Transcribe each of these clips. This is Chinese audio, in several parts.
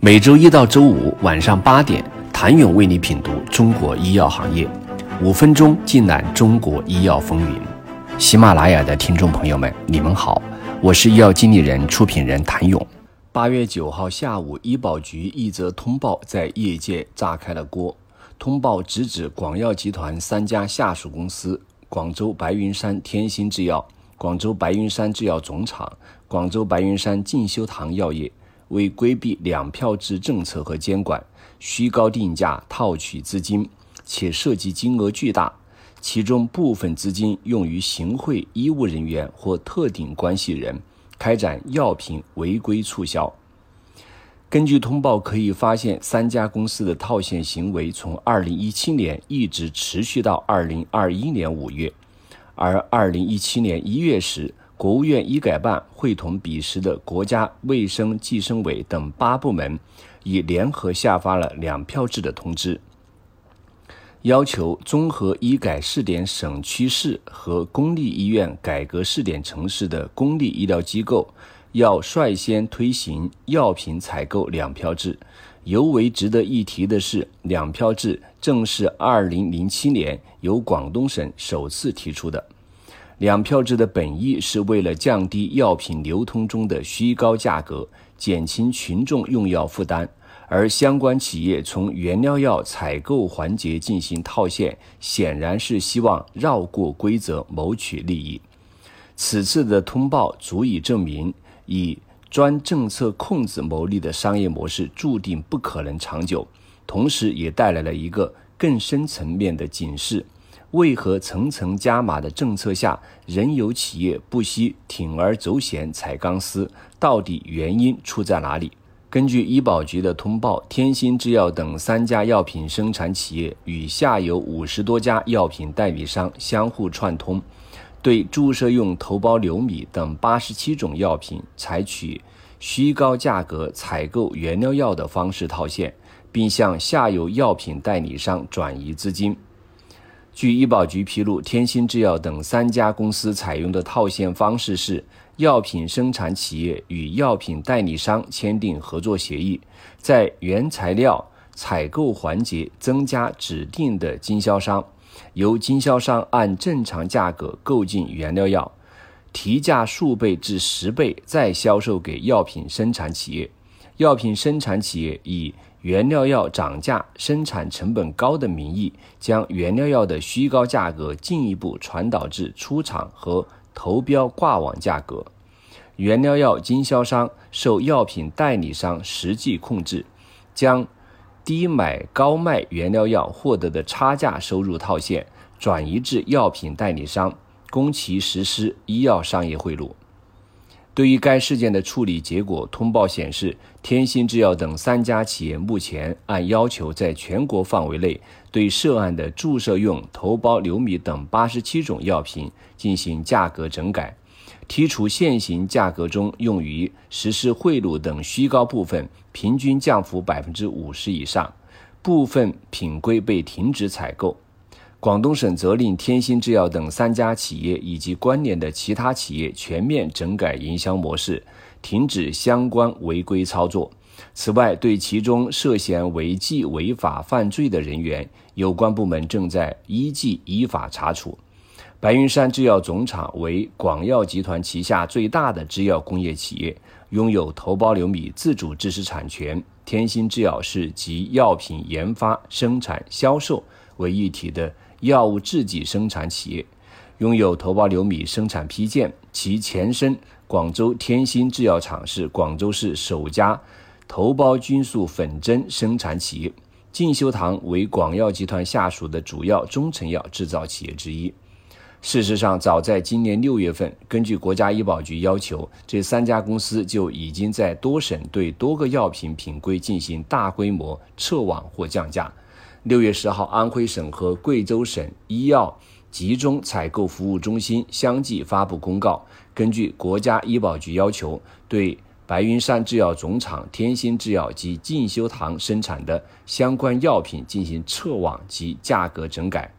每周一到周五晚上八点，谭勇为你品读中国医药行业，五分钟尽览中国医药风云。喜马拉雅的听众朋友们，你们好，我是医药经理人、出品人谭勇。八月九号下午，医保局一则通报在业界炸开了锅。通报直指广药集团三家下属公司：广州白云山天心制药。广州白云山制药总厂、广州白云山进修堂药业为规避两票制政策和监管，虚高定价套取资金，且涉及金额巨大，其中部分资金用于行贿医务人员或特定关系人，开展药品违规促销。根据通报可以发现，三家公司的套现行为从2017年一直持续到2021年5月。而二零一七年一月时，国务院医改办会同彼时的国家卫生计生委等八部门，已联合下发了两票制的通知，要求综合医改试点省区市和公立医院改革试点城市的公立医疗机构，要率先推行药品采购两票制。尤为值得一提的是，两票制正是2007年由广东省首次提出的。两票制的本意是为了降低药品流通中的虚高价格，减轻群众用药负担，而相关企业从原料药采购环节进行套现，显然是希望绕过规则谋取利益。此次的通报足以证明，以专政策控制牟利的商业模式注定不可能长久，同时也带来了一个更深层面的警示：为何层层加码的政策下，仍有企业不惜铤而走险踩钢丝？到底原因出在哪里？根据医保局的通报，天心制药等三家药品生产企业与下游五十多家药品代理商相互串通。对注射用头孢硫米等八十七种药品采取虚高价格采购原料药的方式套现，并向下游药品代理商转移资金。据医保局披露，天心制药等三家公司采用的套现方式是：药品生产企业与药品代理商签订合作协议，在原材料采购环节增加指定的经销商。由经销商按正常价格购进原料药，提价数倍至十倍，再销售给药品生产企业。药品生产企业以原料药涨价、生产成本高的名义，将原料药的虚高价格进一步传导至出厂和投标挂网价格。原料药经销商受药品代理商实际控制，将。低买高卖原料药获得的差价收入套现，转移至药品代理商，供其实施医药商业贿赂。对于该事件的处理结果，通报显示，天心制药等三家企业目前按要求，在全国范围内对涉案的注射用头孢硫米等八十七种药品进行价格整改。剔除现行价格中用于实施贿赂等虚高部分，平均降幅百分之五十以上，部分品规被停止采购。广东省责令天心制药等三家企业以及关联的其他企业全面整改营销模式，停止相关违规操作。此外，对其中涉嫌违纪违法犯罪的人员，有关部门正在依纪依法查处。白云山制药总厂为广药集团旗下最大的制药工业企业，拥有头孢硫米自主知识产权。天心制药是集药品研发、生产、销售为一体的药物制剂生产企业，拥有头孢硫米生产批件。其前身广州天心制药厂是广州市首家头孢菌素粉针生产企业。进修堂为广药集团下属的主要中成药制造企业之一。事实上，早在今年六月份，根据国家医保局要求，这三家公司就已经在多省对多个药品品规进行大规模撤网或降价。六月十号，安徽省和贵州省医药集中采购服务中心相继发布公告，根据国家医保局要求，对白云山制药总厂、天心制药及进修堂生产的相关药品进行撤网及价格整改。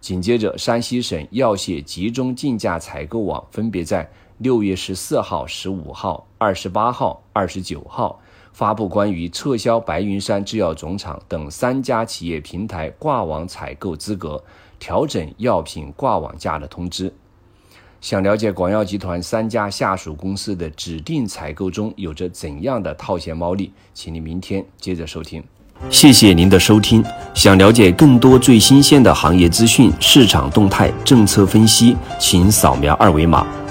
紧接着，山西省药械集中竞价采购网分别在六月十四号、十五号、二十八号、二十九号发布关于撤销白云山制药总厂等三家企业平台挂网采购资格、调整药品挂网价的通知。想了解广药集团三家下属公司的指定采购中有着怎样的套现猫腻，请你明天接着收听。谢谢您的收听。想了解更多最新鲜的行业资讯、市场动态、政策分析，请扫描二维码